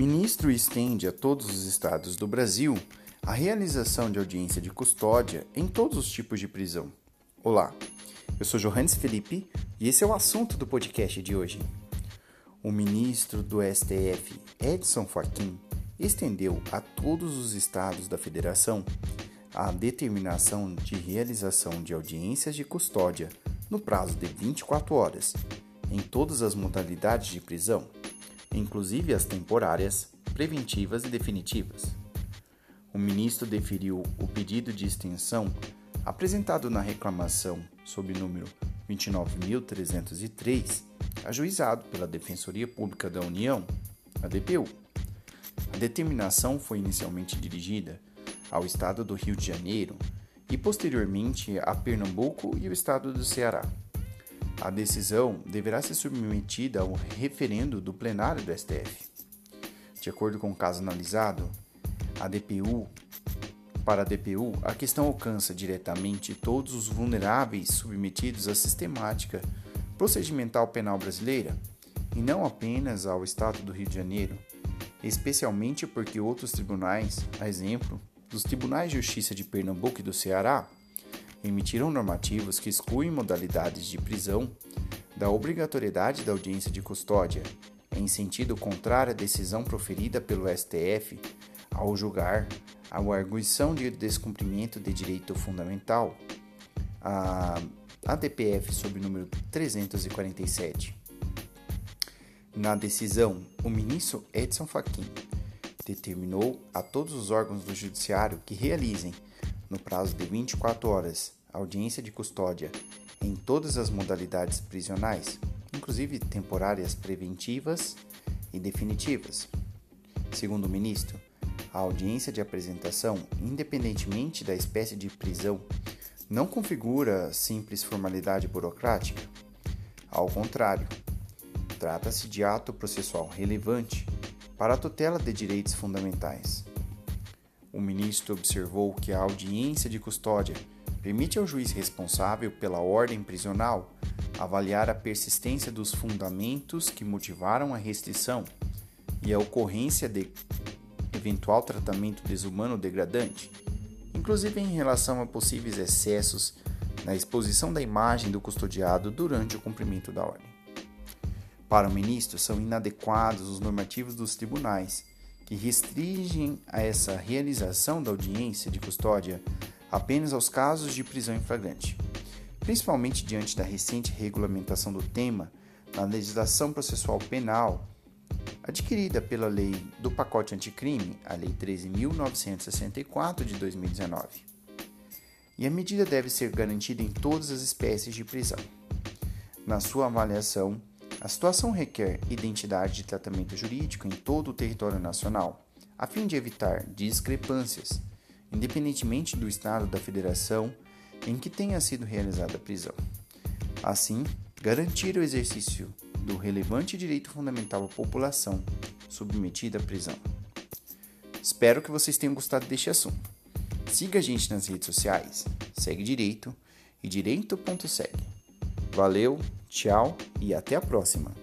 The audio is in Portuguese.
Ministro estende a todos os estados do Brasil a realização de audiência de custódia em todos os tipos de prisão. Olá, eu sou Johannes Felipe e esse é o assunto do podcast de hoje. O ministro do STF, Edson Fachin, estendeu a todos os estados da federação a determinação de realização de audiências de custódia no prazo de 24 horas, em todas as modalidades de prisão, inclusive as temporárias, preventivas e definitivas. O ministro deferiu o pedido de extensão apresentado na reclamação sob número 29.303, ajuizado pela Defensoria Pública da União, a DPU. A determinação foi inicialmente dirigida ao estado do Rio de Janeiro e posteriormente a Pernambuco e o estado do Ceará. A decisão deverá ser submetida ao referendo do plenário do STF. De acordo com o caso analisado, a DPU para a DPU, a questão alcança diretamente todos os vulneráveis submetidos à sistemática procedimental penal brasileira, e não apenas ao Estado do Rio de Janeiro, especialmente porque outros tribunais, a exemplo dos Tribunais de Justiça de Pernambuco e do Ceará, emitiram normativas que excluem modalidades de prisão da obrigatoriedade da audiência de custódia, em sentido contrário à decisão proferida pelo STF ao julgar a arguição de descumprimento de direito fundamental, a ADPF sob número 347. Na decisão, o ministro Edson Fachin determinou a todos os órgãos do judiciário que realizem no prazo de 24 horas, audiência de custódia em todas as modalidades prisionais, inclusive temporárias preventivas e definitivas. Segundo o ministro, a audiência de apresentação, independentemente da espécie de prisão, não configura simples formalidade burocrática. Ao contrário, trata-se de ato processual relevante para a tutela de direitos fundamentais. O ministro observou que a audiência de custódia permite ao juiz responsável pela ordem prisional avaliar a persistência dos fundamentos que motivaram a restrição e a ocorrência de eventual tratamento desumano degradante, inclusive em relação a possíveis excessos na exposição da imagem do custodiado durante o cumprimento da ordem. Para o ministro, são inadequados os normativos dos tribunais que restringem a essa realização da audiência de custódia apenas aos casos de prisão em flagrante, principalmente diante da recente regulamentação do tema na legislação processual penal adquirida pela Lei do Pacote Anticrime, a Lei 13.964 de 2019. E a medida deve ser garantida em todas as espécies de prisão. Na sua avaliação, a situação requer identidade de tratamento jurídico em todo o território nacional, a fim de evitar discrepâncias, independentemente do estado da federação em que tenha sido realizada a prisão. Assim, garantir o exercício do relevante direito fundamental à população submetida à prisão. Espero que vocês tenham gostado deste assunto. Siga a gente nas redes sociais, segue direito e direito.segue. Valeu, tchau e até a próxima!